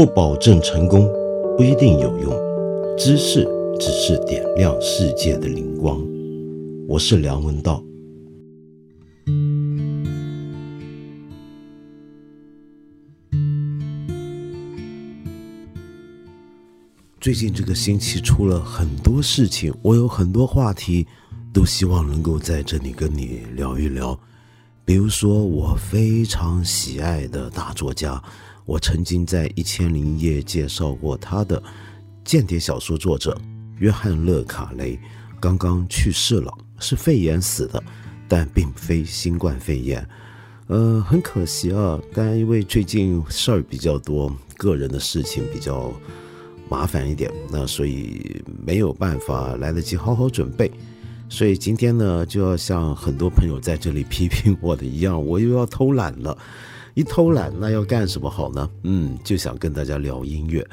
不保证成功，不一定有用。知识只是点亮世界的灵光。我是梁文道。最近这个星期出了很多事情，我有很多话题，都希望能够在这里跟你聊一聊。比如说，我非常喜爱的大作家，我曾经在《一千零一夜》介绍过他的间谍小说作者约翰·勒卡雷，刚刚去世了，是肺炎死的，但并非新冠肺炎。呃，很可惜啊，但因为最近事儿比较多，个人的事情比较。麻烦一点，那所以没有办法来得及好好准备，所以今天呢，就要像很多朋友在这里 批评我的一样，我又要偷懒了。一偷懒，那要干什么好呢？嗯，就想跟大家聊音乐。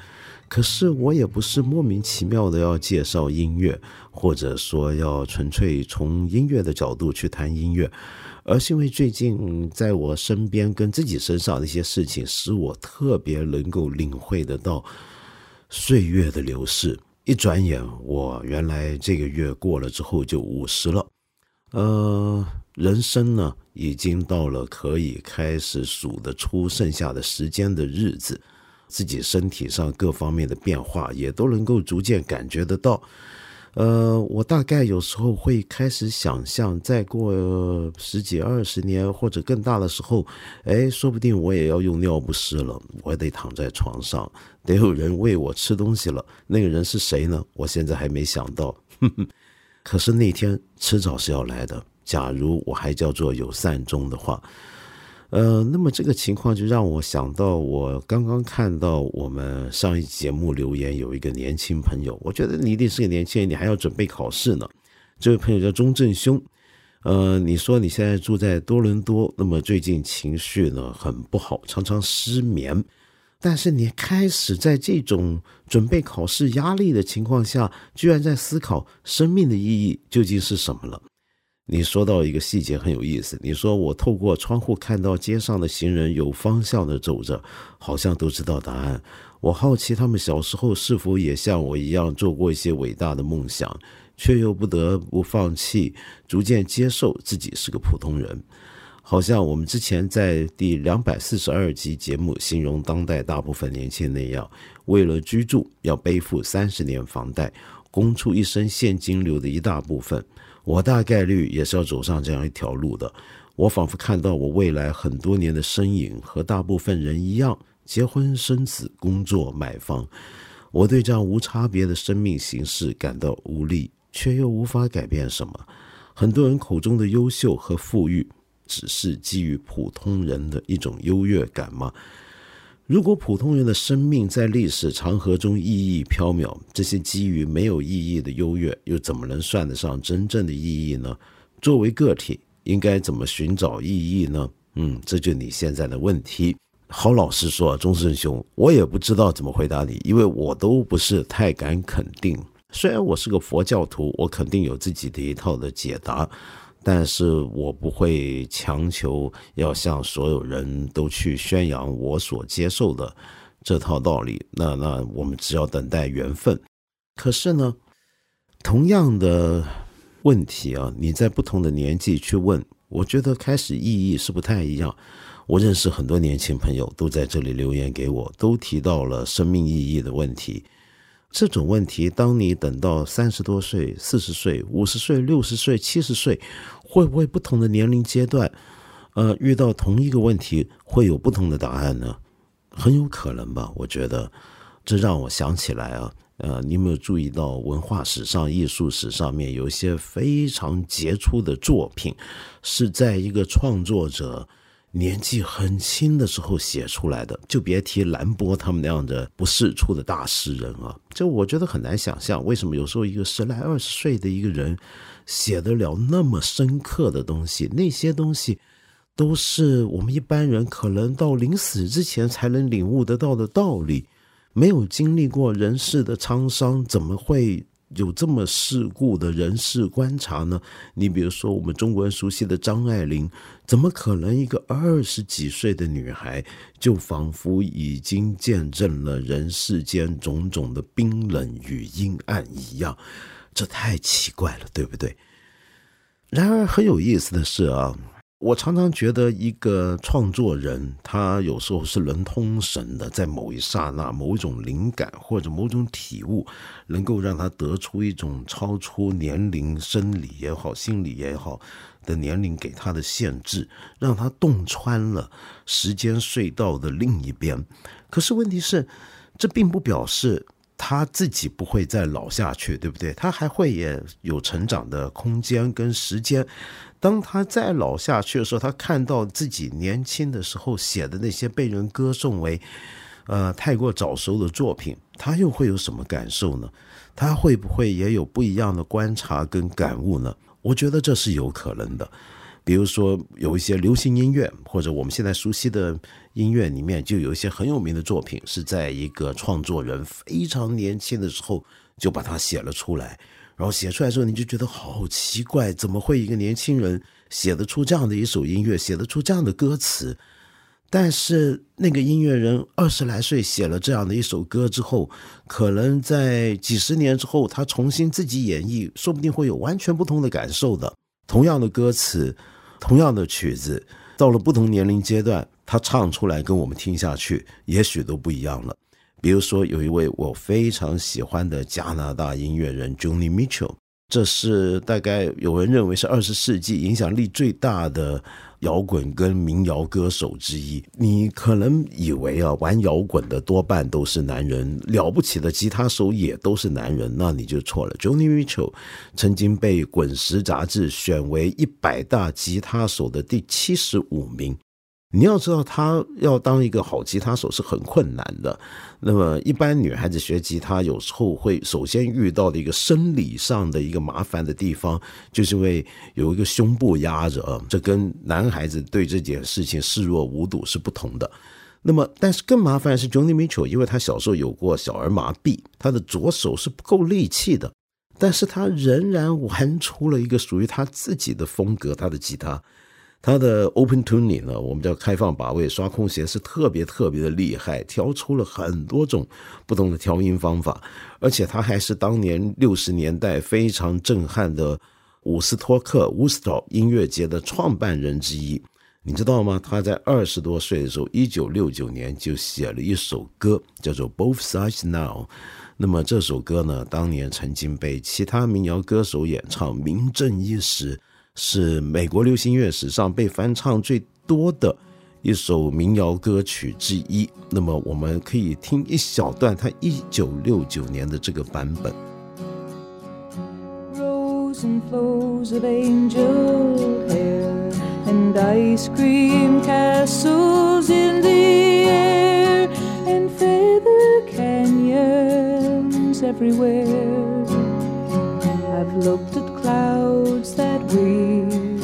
可是我也不是莫名其妙的要介绍音乐，或者说要纯粹从音乐的角度去谈音乐，而是因为最近在我身边跟自己身上的一些事情，使我特别能够领会得到。岁月的流逝，一转眼，我原来这个月过了之后就五十了。呃，人生呢，已经到了可以开始数得出剩下的时间的日子，自己身体上各方面的变化也都能够逐渐感觉得到。呃，我大概有时候会开始想象，再过十几二十年或者更大的时候，哎，说不定我也要用尿不湿了，我得躺在床上，得有人喂我吃东西了。那个人是谁呢？我现在还没想到。可是那天迟早是要来的。假如我还叫做有善终的话。呃，那么这个情况就让我想到，我刚刚看到我们上一节目留言有一个年轻朋友，我觉得你一定是个年轻人，你还要准备考试呢。这位朋友叫钟正兄，呃，你说你现在住在多伦多，那么最近情绪呢很不好，常常失眠，但是你开始在这种准备考试压力的情况下，居然在思考生命的意义究竟是什么了。你说到一个细节很有意思，你说我透过窗户看到街上的行人有方向的走着，好像都知道答案。我好奇他们小时候是否也像我一样做过一些伟大的梦想，却又不得不放弃，逐渐接受自己是个普通人。好像我们之前在第两百四十二集节目形容当代大部分年轻人那样，为了居住要背负三十年房贷，供出一生现金流的一大部分。我大概率也是要走上这样一条路的。我仿佛看到我未来很多年的身影，和大部分人一样，结婚生子、工作买房。我对这样无差别的生命形式感到无力，却又无法改变什么。很多人口中的优秀和富裕，只是基于普通人的一种优越感吗？如果普通人的生命在历史长河中意义飘渺，这些基于没有意义的优越，又怎么能算得上真正的意义呢？作为个体，应该怎么寻找意义呢？嗯，这就你现在的问题。好，老实说，钟生兄，我也不知道怎么回答你，因为我都不是太敢肯定。虽然我是个佛教徒，我肯定有自己的一套的解答。但是我不会强求要向所有人都去宣扬我所接受的这套道理。那那我们只要等待缘分。可是呢，同样的问题啊，你在不同的年纪去问，我觉得开始意义是不太一样。我认识很多年轻朋友都在这里留言给我，都提到了生命意义的问题。这种问题，当你等到三十多岁、四十岁、五十岁、六十岁、七十岁，会不会不同的年龄阶段，呃，遇到同一个问题会有不同的答案呢？很有可能吧。我觉得，这让我想起来啊，呃，你有没有注意到文化史上、艺术史上面有一些非常杰出的作品，是在一个创作者。年纪很轻的时候写出来的，就别提兰波他们那样的不世出的大诗人啊！这我觉得很难想象，为什么有时候一个十来二十岁的一个人写得了那么深刻的东西？那些东西都是我们一般人可能到临死之前才能领悟得到的道理。没有经历过人世的沧桑，怎么会有这么世故的人事观察呢？你比如说，我们中国人熟悉的张爱玲，怎么可能一个二十几岁的女孩，就仿佛已经见证了人世间种种的冰冷与阴暗一样？这太奇怪了，对不对？然而很有意思的是啊。我常常觉得，一个创作人，他有时候是能通神的，在某一刹那，某一种灵感或者某种体悟，能够让他得出一种超出年龄、生理也好、心理也好的年龄给他的限制，让他洞穿了时间隧道的另一边。可是问题是，这并不表示他自己不会再老下去，对不对？他还会也有成长的空间跟时间。当他再老下去的时候，他看到自己年轻的时候写的那些被人歌颂为，呃，太过早熟的作品，他又会有什么感受呢？他会不会也有不一样的观察跟感悟呢？我觉得这是有可能的。比如说，有一些流行音乐，或者我们现在熟悉的音乐里面，就有一些很有名的作品，是在一个创作人非常年轻的时候就把它写了出来。然后写出来之后，你就觉得好奇怪，怎么会一个年轻人写得出这样的一首音乐，写得出这样的歌词？但是那个音乐人二十来岁写了这样的一首歌之后，可能在几十年之后，他重新自己演绎，说不定会有完全不同的感受的。同样的歌词，同样的曲子，到了不同年龄阶段，他唱出来跟我们听下去，也许都不一样了。比如说，有一位我非常喜欢的加拿大音乐人 j o n n y Mitchell，这是大概有人认为是二十世纪影响力最大的摇滚跟民谣歌手之一。你可能以为啊，玩摇滚的多半都是男人，了不起的吉他手也都是男人，那你就错了。j o n n y Mitchell 曾经被《滚石》杂志选为一百大吉他手的第七十五名。你要知道，他要当一个好吉他手是很困难的。那么，一般女孩子学吉他，有时候会首先遇到的一个生理上的一个麻烦的地方，就是因为有一个胸部压着，这跟男孩子对这件事情视若无睹是不同的。那么，但是更麻烦的是，Johnny Mitchell，因为他小时候有过小儿麻痹，他的左手是不够力气的，但是他仍然玩出了一个属于他自己的风格，他的吉他。他的 open tuning 呢，我们叫开放把位，刷空弦是特别特别的厉害，调出了很多种不同的调音方法，而且他还是当年六十年代非常震撼的伍斯托克 （Woodstock） 音乐节的创办人之一。你知道吗？他在二十多岁的时候，一九六九年就写了一首歌，叫做《Both Sides Now》。那么这首歌呢，当年曾经被其他民谣歌手演唱，名震一时。是美国流行乐史上被翻唱最多的一首民谣歌曲之一。那么，我们可以听一小段他一九六九年的这个版本。Clouds that weep.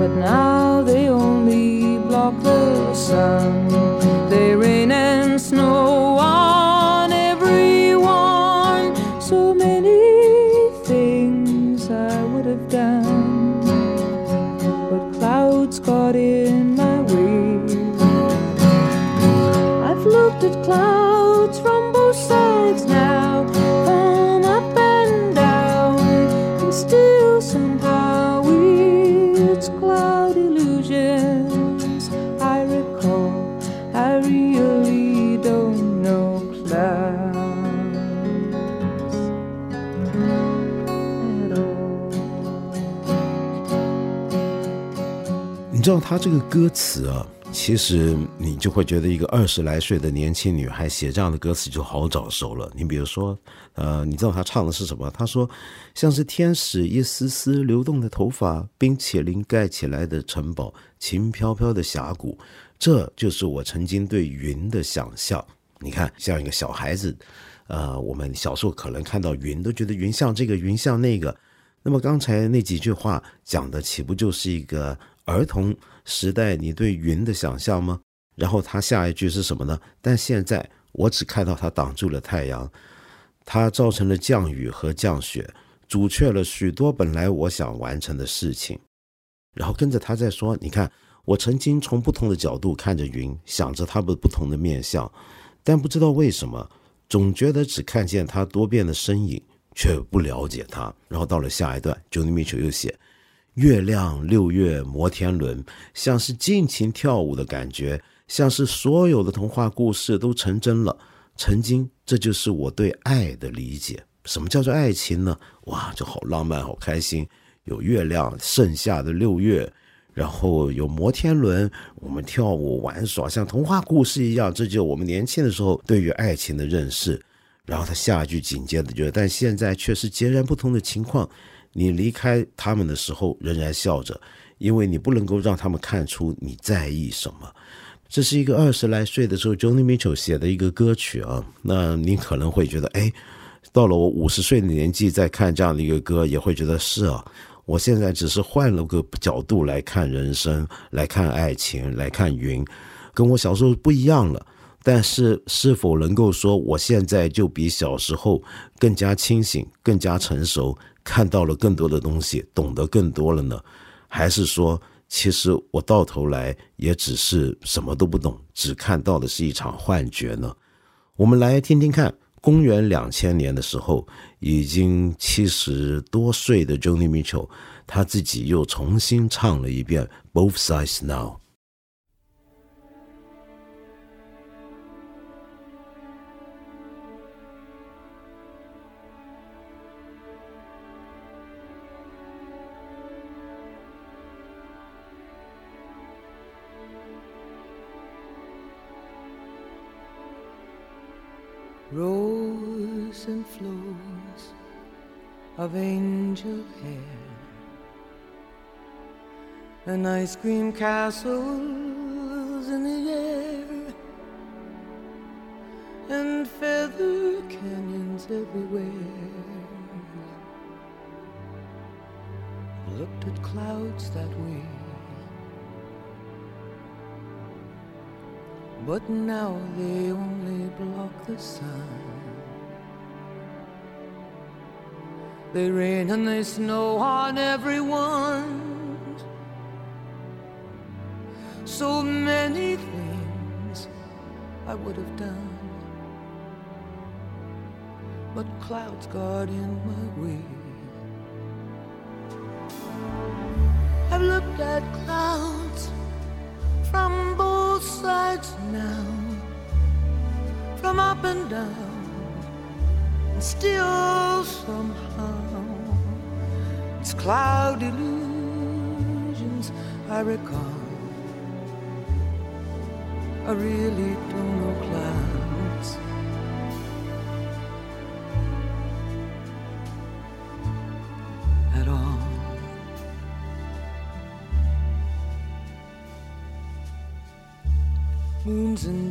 But now they only block the sun. They rain and snow 他这个歌词啊，其实你就会觉得一个二十来岁的年轻女孩写这样的歌词就好早熟了。你比如说，呃，你知道他唱的是什么？他说：“像是天使一丝丝流动的头发，冰淇淋盖起来的城堡，轻飘飘的峡谷，这就是我曾经对云的想象。”你看，像一个小孩子。呃，我们小时候可能看到云，都觉得云像这个，云像那个。那么刚才那几句话讲的，岂不就是一个儿童时代你对云的想象吗？然后他下一句是什么呢？但现在我只看到它挡住了太阳，它造成了降雨和降雪，阻却了许多本来我想完成的事情。然后跟着他在说：“你看，我曾经从不同的角度看着云，想着它们不同的面相，但不知道为什么，总觉得只看见它多变的身影，却不了解它。”然后到了下一段，Joni Mitchell 又写。月亮六月摩天轮，像是尽情跳舞的感觉，像是所有的童话故事都成真了。曾经，这就是我对爱的理解。什么叫做爱情呢？哇，就好浪漫，好开心。有月亮，盛夏的六月，然后有摩天轮，我们跳舞玩耍，像童话故事一样。这就我们年轻的时候对于爱情的认识。然后他下一句紧接着就，但现在却是截然不同的情况。你离开他们的时候仍然笑着，因为你不能够让他们看出你在意什么。这是一个二十来岁的时候 Johnny Mitchell 写的一个歌曲啊。那你可能会觉得，哎，到了我五十岁的年纪再看这样的一个歌，也会觉得是啊。我现在只是换了个角度来看人生，来看爱情，来看云，跟我小时候不一样了。但是，是否能够说我现在就比小时候更加清醒、更加成熟？看到了更多的东西，懂得更多了呢，还是说，其实我到头来也只是什么都不懂，只看到的是一场幻觉呢？我们来听听看，公元两千年的时候，已经七十多岁的 Johnny Mitchell，他自己又重新唱了一遍《Both Sides Now》。Rows and flows of angel hair. And ice cream castles in the air and feather canyons everywhere. I looked at clouds that way but now they only block the sun. They rain and they snow on everyone. So many things I would have done, but clouds got in my way. I've looked at clouds from both sides now, from up and down, and still somehow it's cloud illusions I recall. I really don't know clouds.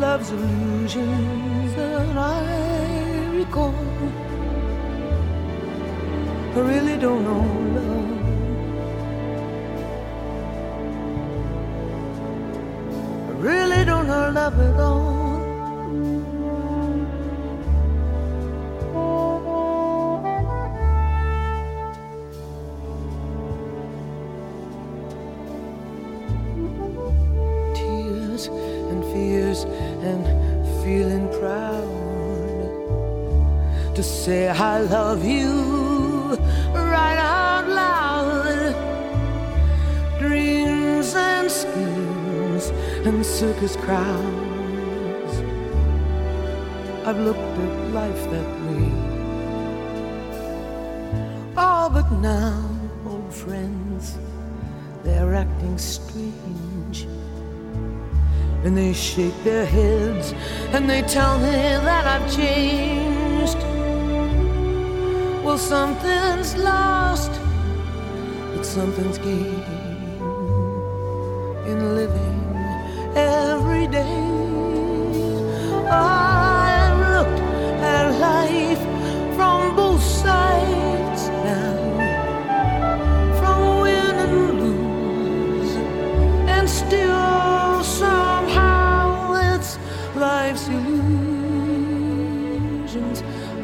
love's illusions that I recall. I really don't know love. I really don't know love at all. And fears and feeling proud to say I love you right out loud. Dreams and schemes and circus crowds. I've looked at life that way. Oh, but now, old friends, they're acting strange. And they shake their heads and they tell me that I've changed. Well, something's lost, but something's gained in living every day.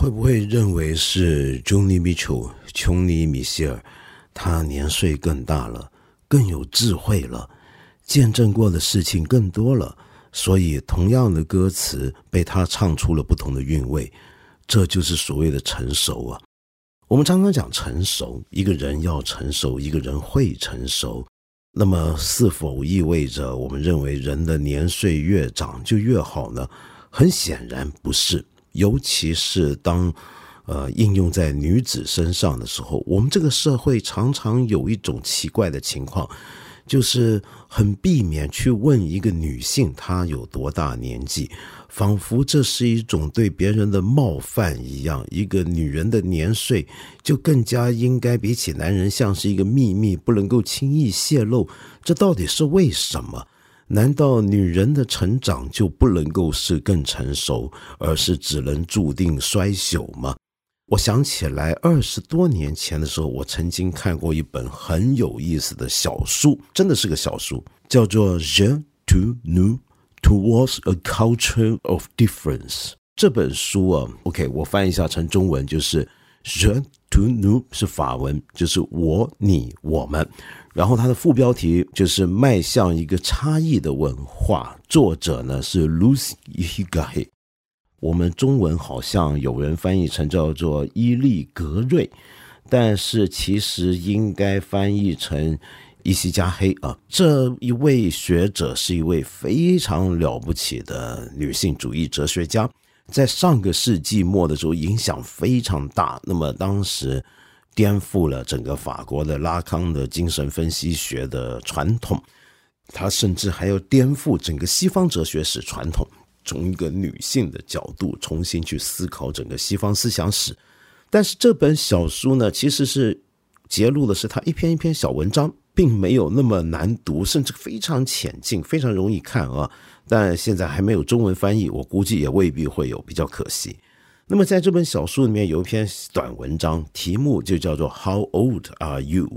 会不会认为是 Joni Mitchell 琼尼米歇尔，他年岁更大了，更有智慧了，见证过的事情更多了，所以同样的歌词被他唱出了不同的韵味，这就是所谓的成熟啊。我们常常讲成熟，一个人要成熟，一个人会成熟，那么是否意味着我们认为人的年岁越长就越好呢？很显然不是。尤其是当，呃，应用在女子身上的时候，我们这个社会常常有一种奇怪的情况，就是很避免去问一个女性她有多大年纪，仿佛这是一种对别人的冒犯一样。一个女人的年岁就更加应该比起男人像是一个秘密，不能够轻易泄露。这到底是为什么？难道女人的成长就不能够是更成熟，而是只能注定衰朽吗？我想起来，二十多年前的时候，我曾经看过一本很有意思的小书，真的是个小书，叫做《Je to New Towards a Culture of Difference》。这本书啊，OK，我翻译一下成中文就是 “Je to Nous” 是法文，就是我、你、我们。然后它的副标题就是迈向一个差异的文化，作者呢是 Lucy Higai，我们中文好像有人翻译成叫做伊利格瑞，但是其实应该翻译成伊西加黑啊。这一位学者是一位非常了不起的女性主义哲学家，在上个世纪末的时候影响非常大。那么当时。颠覆了整个法国的拉康的精神分析学的传统，他甚至还要颠覆整个西方哲学史传统，从一个女性的角度重新去思考整个西方思想史。但是这本小书呢，其实是揭露的是他一篇一篇小文章，并没有那么难读，甚至非常浅近，非常容易看啊。但现在还没有中文翻译，我估计也未必会有，比较可惜。那么在这本小书里面有一篇短文章，题目就叫做 “How old are you？”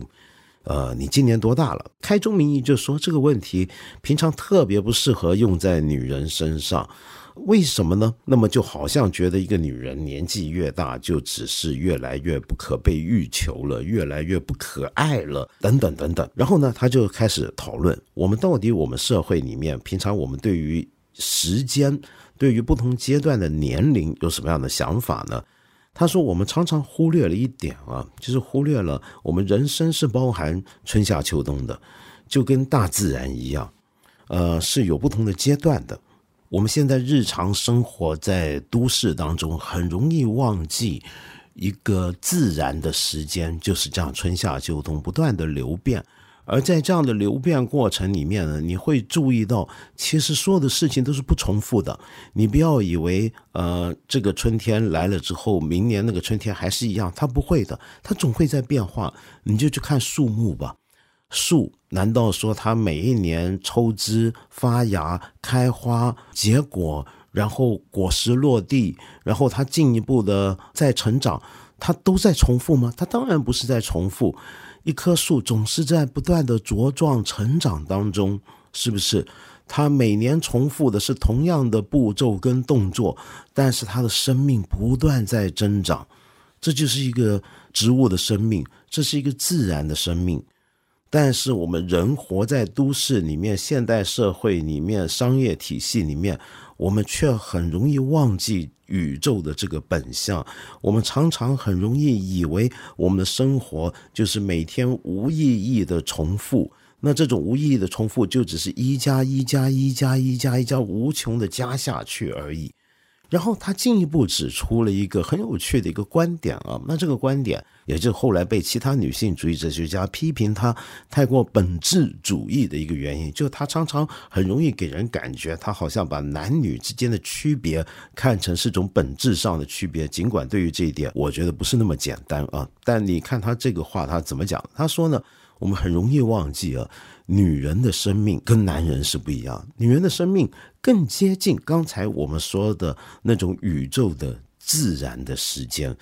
呃，你今年多大了？开宗明义就说这个问题平常特别不适合用在女人身上，为什么呢？那么就好像觉得一个女人年纪越大，就只是越来越不可被欲求了，越来越不可爱了，等等等等。然后呢，他就开始讨论，我们到底我们社会里面平常我们对于时间。对于不同阶段的年龄有什么样的想法呢？他说：“我们常常忽略了一点啊，就是忽略了我们人生是包含春夏秋冬的，就跟大自然一样，呃，是有不同的阶段的。我们现在日常生活在都市当中，很容易忘记一个自然的时间，就是这样春夏秋冬不断的流变。”而在这样的流变过程里面呢，你会注意到，其实所有的事情都是不重复的。你不要以为，呃，这个春天来了之后，明年那个春天还是一样，它不会的，它总会在变化。你就去看树木吧，树难道说它每一年抽枝、发芽、开花、结果，然后果实落地，然后它进一步的在成长，它都在重复吗？它当然不是在重复。一棵树总是在不断的茁壮成长当中，是不是？它每年重复的是同样的步骤跟动作，但是它的生命不断在增长，这就是一个植物的生命，这是一个自然的生命。但是我们人活在都市里面，现代社会里面，商业体系里面，我们却很容易忘记。宇宙的这个本相，我们常常很容易以为我们的生活就是每天无意义的重复。那这种无意义的重复，就只是一加一加一加一加一加无穷的加下去而已。然后他进一步指出了一个很有趣的一个观点啊，那这个观点也就后来被其他女性主义哲学家批评他太过本质主义的一个原因，就他常常很容易给人感觉他好像把男女之间的区别看成是种本质上的区别，尽管对于这一点，我觉得不是那么简单啊。但你看他这个话他怎么讲？他说呢，我们很容易忘记啊。女人的生命跟男人是不一样，女人的生命更接近刚才我们说的那种宇宙的自然的时间，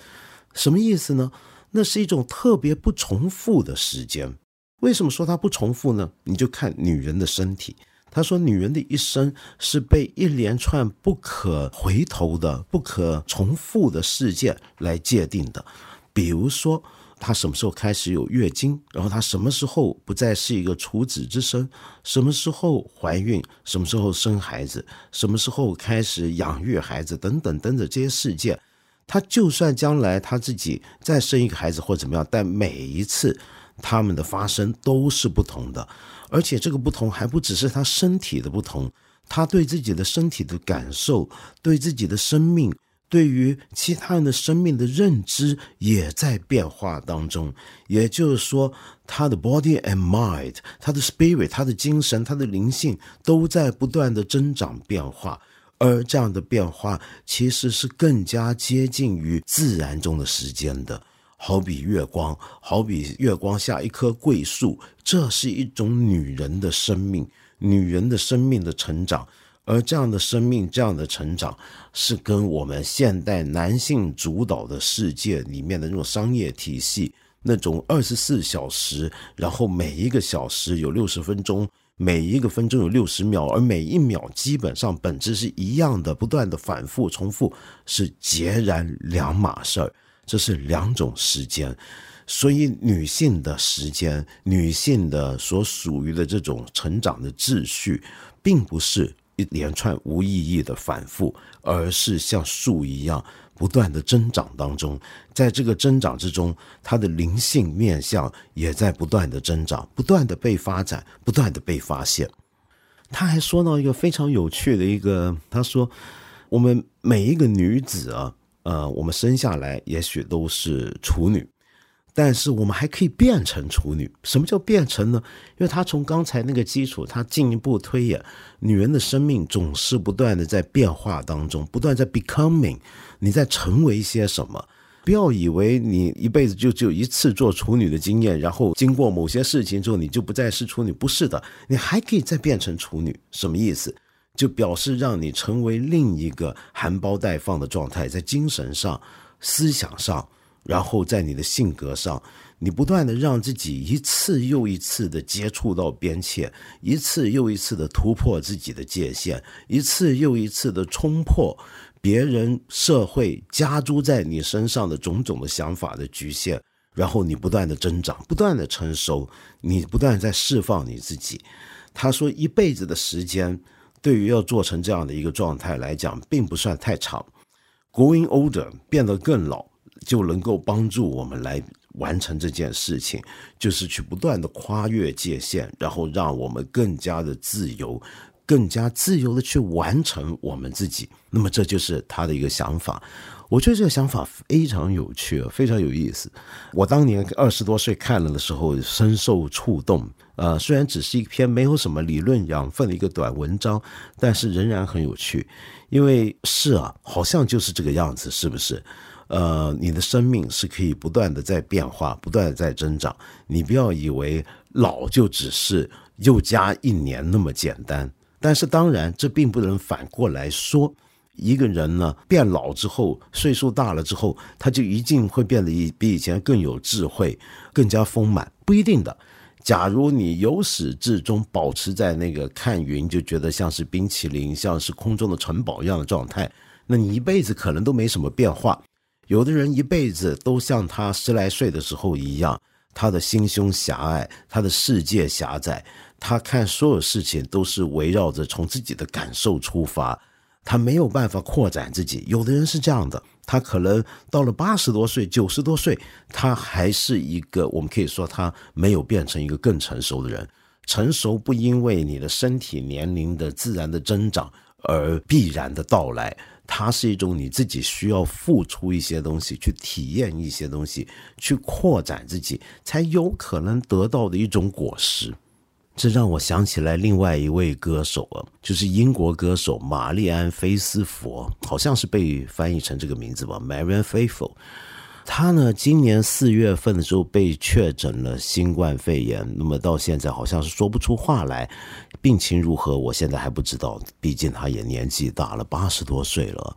什么意思呢？那是一种特别不重复的时间。为什么说它不重复呢？你就看女人的身体。他说，女人的一生是被一连串不可回头的、不可重复的事件来界定的，比如说。她什么时候开始有月经？然后她什么时候不再是一个处子之身？什么时候怀孕？什么时候生孩子？什么时候开始养育孩子？等等等等这些事件，她就算将来她自己再生一个孩子或怎么样，但每一次他们的发生都是不同的，而且这个不同还不只是她身体的不同，她对自己的身体的感受，对自己的生命。对于其他人的生命的认知也在变化当中，也就是说，他的 body and mind，他的 spirit，他的精神，他的灵性都在不断的增长变化，而这样的变化其实是更加接近于自然中的时间的，好比月光，好比月光下一棵桂树，这是一种女人的生命，女人的生命的成长。而这样的生命，这样的成长，是跟我们现代男性主导的世界里面的那种商业体系，那种二十四小时，然后每一个小时有六十分钟，每一个分钟有六十秒，而每一秒基本上本质是一样的，不断的反复重复，是截然两码事儿。这是两种时间，所以女性的时间，女性的所属于的这种成长的秩序，并不是。一连串无意义的反复，而是像树一样不断的增长当中，在这个增长之中，它的灵性面相也在不断的增长，不断的被发展，不断的被发现。他还说到一个非常有趣的一个，他说：“我们每一个女子啊，呃，我们生下来也许都是处女。”但是我们还可以变成处女。什么叫变成呢？因为他从刚才那个基础，他进一步推演，女人的生命总是不断的在变化当中，不断在 becoming，你在成为一些什么？不要以为你一辈子就只有一次做处女的经验，然后经过某些事情之后，你就不再是处女。不是的，你还可以再变成处女。什么意思？就表示让你成为另一个含苞待放的状态，在精神上、思想上。然后在你的性格上，你不断的让自己一次又一次的接触到边界，一次又一次的突破自己的界限，一次又一次的冲破别人社会加诸在你身上的种种的想法的局限，然后你不断的增长，不断的成熟，你不断在释放你自己。他说，一辈子的时间对于要做成这样的一个状态来讲，并不算太长。Going older 变得更老，就能够帮助我们来完成这件事情，就是去不断的跨越界限，然后让我们更加的自由。更加自由的去完成我们自己，那么这就是他的一个想法。我觉得这个想法非常有趣，非常有意思。我当年二十多岁看了的时候，深受触动。呃，虽然只是一篇没有什么理论养分的一个短文章，但是仍然很有趣。因为是啊，好像就是这个样子，是不是？呃，你的生命是可以不断的在变化，不断的在增长。你不要以为老就只是又加一年那么简单。但是当然，这并不能反过来说，一个人呢变老之后，岁数大了之后，他就一定会变得比以前更有智慧，更加丰满，不一定的。假如你由始至终保持在那个看云就觉得像是冰淇淋，像是空中的城堡一样的状态，那你一辈子可能都没什么变化。有的人一辈子都像他十来岁的时候一样，他的心胸狭隘，他的世界狭窄。他看所有事情都是围绕着从自己的感受出发，他没有办法扩展自己。有的人是这样的，他可能到了八十多岁、九十多岁，他还是一个我们可以说他没有变成一个更成熟的人。成熟不因为你的身体年龄的自然的增长而必然的到来，它是一种你自己需要付出一些东西，去体验一些东西，去扩展自己，才有可能得到的一种果实。这让我想起来另外一位歌手啊，就是英国歌手玛丽安·菲斯佛，好像是被翻译成这个名字吧，Marian Faithful。他呢，今年四月份的时候被确诊了新冠肺炎，那么到现在好像是说不出话来，病情如何，我现在还不知道，毕竟他也年纪大了，八十多岁了。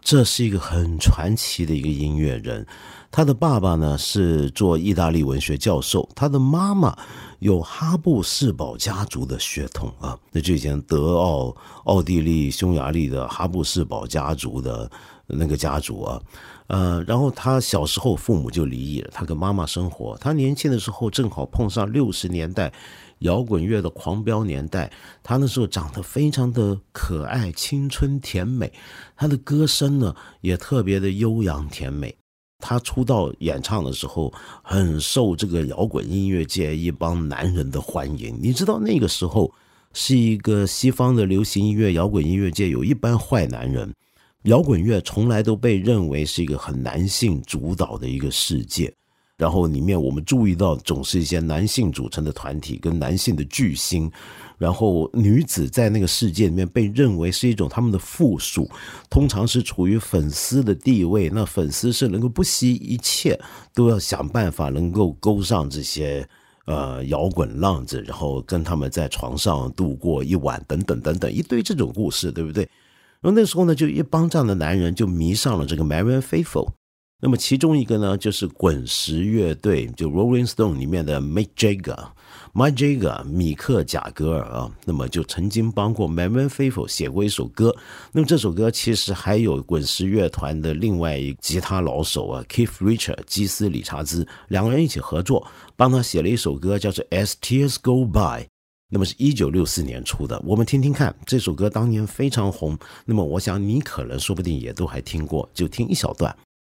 这是一个很传奇的一个音乐人，他的爸爸呢是做意大利文学教授，他的妈妈有哈布斯堡家族的血统啊，那就以前德奥、奥地利、匈牙利的哈布斯堡家族的那个家族啊，呃，然后他小时候父母就离异了，他跟妈妈生活，他年轻的时候正好碰上六十年代。摇滚乐的狂飙年代，他那时候长得非常的可爱、青春甜美，他的歌声呢也特别的悠扬甜美。他出道演唱的时候，很受这个摇滚音乐界一帮男人的欢迎。你知道那个时候是一个西方的流行音乐、摇滚音乐界有一班坏男人，摇滚乐从来都被认为是一个很男性主导的一个世界。然后里面我们注意到，总是一些男性组成的团体跟男性的巨星，然后女子在那个世界里面被认为是一种他们的附属，通常是处于粉丝的地位。那粉丝是能够不惜一切都要想办法能够勾上这些呃摇滚浪子，然后跟他们在床上度过一晚，等等等等一堆这种故事，对不对？然后那时候呢，就一帮这样的男人就迷上了这个 Marian Faithful。那么其中一个呢，就是滚石乐队，就 Rolling Stone 里面的 Mick Jagger，Mick Jagger，米克贾格尔啊，那么就曾经帮过 Marianne Faithfull 写过一首歌。那么这首歌其实还有滚石乐团的另外一吉他老手啊，Keith Richard 基斯理查兹两个人一起合作，帮他写了一首歌，叫做 As Tears Go By。那么是一九六四年出的，我们听听看，这首歌当年非常红。那么我想你可能说不定也都还听过，就听一小段。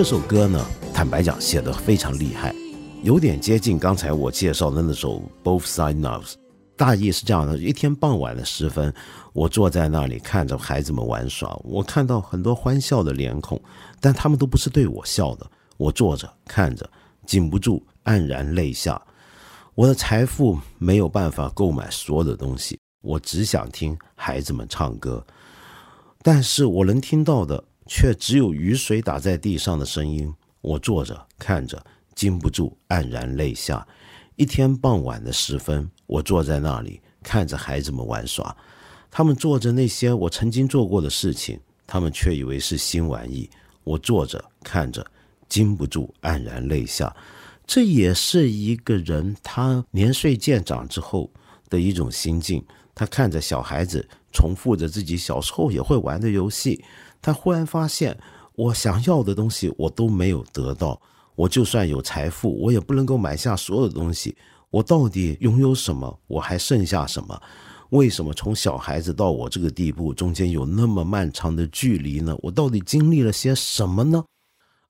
这首歌呢，坦白讲写得非常厉害，有点接近刚才我介绍的那首《Both Sides Knows》。大意是这样的：一天傍晚的时分，我坐在那里看着孩子们玩耍，我看到很多欢笑的脸孔，但他们都不是对我笑的。我坐着看着，禁不住黯然泪下。我的财富没有办法购买所有的东西，我只想听孩子们唱歌，但是我能听到的却只有雨水打在地上的声音。我坐着看着，禁不住黯然泪下。一天傍晚的时分，我坐在那里看着孩子们玩耍，他们做着那些我曾经做过的事情，他们却以为是新玩意。我坐着看着，禁不住黯然泪下。这也是一个人他年岁渐长之后的一种心境。他看着小孩子重复着自己小时候也会玩的游戏，他忽然发现，我想要的东西我都没有得到。我就算有财富，我也不能够买下所有的东西。我到底拥有什么？我还剩下什么？为什么从小孩子到我这个地步，中间有那么漫长的距离呢？我到底经历了些什么呢？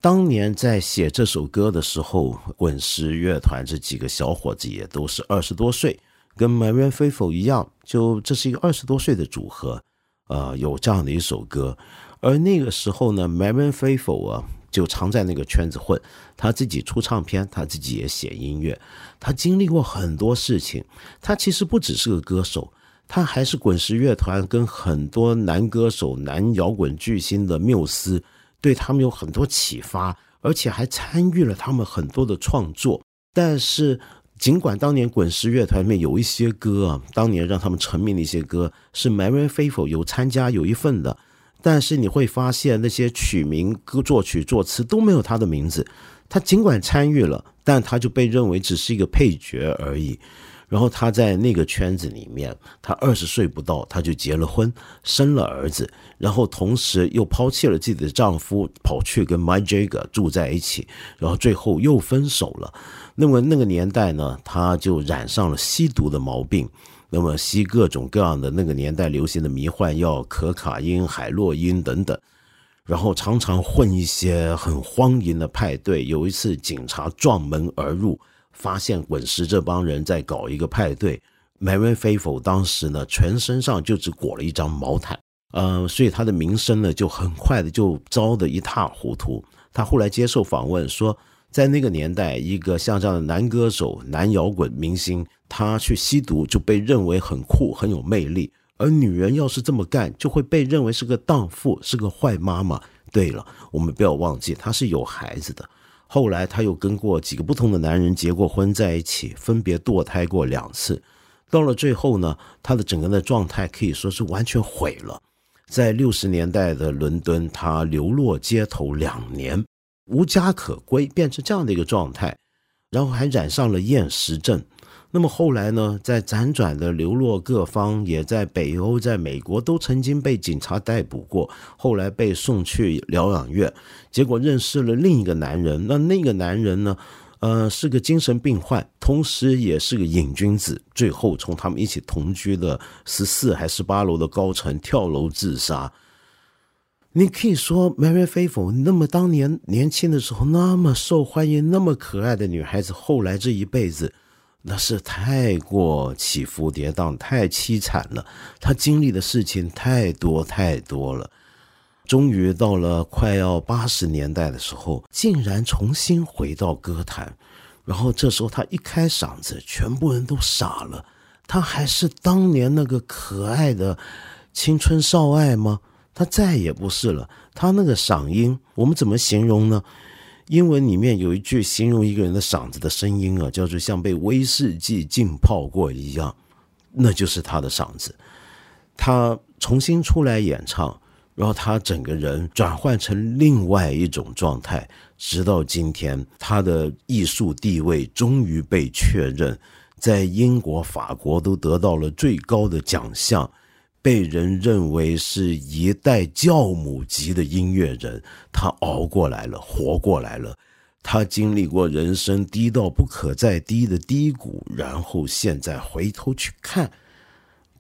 当年在写这首歌的时候，滚石乐团这几个小伙子也都是二十多岁，跟 m a r i a n Faithful 一样，就这是一个二十多岁的组合，呃，有这样的一首歌。而那个时候呢，Marian Fable 啊。就常在那个圈子混，他自己出唱片，他自己也写音乐，他经历过很多事情。他其实不只是个歌手，他还是滚石乐团跟很多男歌手、男摇滚巨星的缪斯，对他们有很多启发，而且还参与了他们很多的创作。但是，尽管当年滚石乐团里面有一些歌啊，当年让他们成名的一些歌是 Mary Faithfull 有参加有一份的。但是你会发现，那些曲名、歌作曲、作词都没有他的名字。他尽管参与了，但他就被认为只是一个配角而已。然后他在那个圈子里面，他二十岁不到，他就结了婚，生了儿子，然后同时又抛弃了自己的丈夫，跑去跟 My Jagger 住在一起，然后最后又分手了。那么那个年代呢，他就染上了吸毒的毛病。那么吸各种各样的那个年代流行的迷幻药，可卡因、海洛因等等，然后常常混一些很荒淫的派对。有一次，警察撞门而入，发现滚石这帮人在搞一个派对。Mary Faithful 当时呢，全身上就只裹了一张毛毯，呃，所以他的名声呢，就很快的就糟得一塌糊涂。他后来接受访问说。在那个年代，一个像这样的男歌手、男摇滚明星，他去吸毒就被认为很酷、很有魅力；而女人要是这么干，就会被认为是个荡妇、是个坏妈妈。对了，我们不要忘记，她是有孩子的。后来她又跟过几个不同的男人结过婚，在一起分别堕胎过两次。到了最后呢，她的整个的状态可以说是完全毁了。在六十年代的伦敦，她流落街头两年。无家可归，变成这样的一个状态，然后还染上了厌食症。那么后来呢，在辗转的流落各方，也在北欧、在美国都曾经被警察逮捕过，后来被送去疗养院，结果认识了另一个男人。那那个男人呢，呃，是个精神病患，同时也是个瘾君子。最后从他们一起同居的十四还是八楼的高层跳楼自杀。你可以说，Mary Faithful 那么当年年轻的时候那么受欢迎、那么可爱的女孩子，后来这一辈子那是太过起伏跌宕、太凄惨了。他经历的事情太多太多了，终于到了快要八十年代的时候，竟然重新回到歌坛。然后这时候他一开嗓子，全部人都傻了。他还是当年那个可爱的青春少爱吗？他再也不是了。他那个嗓音，我们怎么形容呢？英文里面有一句形容一个人的嗓子的声音啊，叫做像被威士忌浸泡过一样，那就是他的嗓子。他重新出来演唱，然后他整个人转换成另外一种状态，直到今天，他的艺术地位终于被确认，在英国、法国都得到了最高的奖项。被人认为是一代教母级的音乐人，他熬过来了，活过来了。他经历过人生低到不可再低的低谷，然后现在回头去看，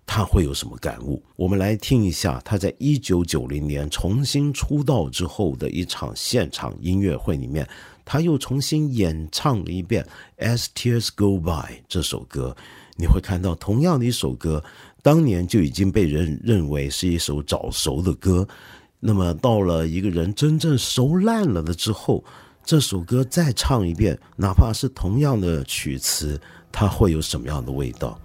他会有什么感悟？我们来听一下他在一九九零年重新出道之后的一场现场音乐会里面，他又重新演唱了一遍《As Tears Go By》这首歌。你会看到，同样的一首歌，当年就已经被人认为是一首早熟的歌。那么到了一个人真正熟烂了的之后，这首歌再唱一遍，哪怕是同样的曲词，它会有什么样的味道？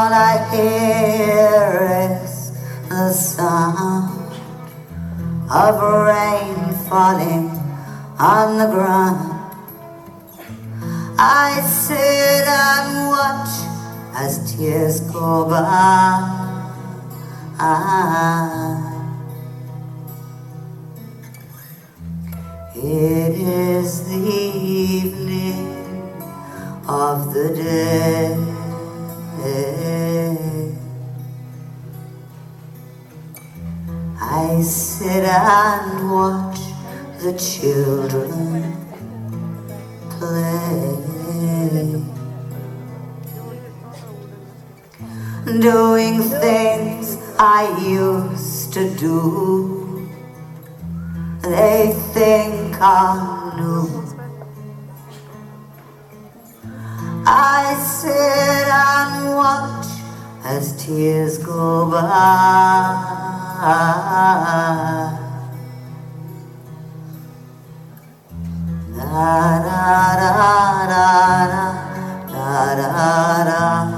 All I hear is the sound of rain falling on the ground. I sit and watch as tears go by. It is the evening of the day. I sit and watch the children play. Doing things I used to do. They think I'm new. I sit and watch as tears go by. Da da da da da da da. da.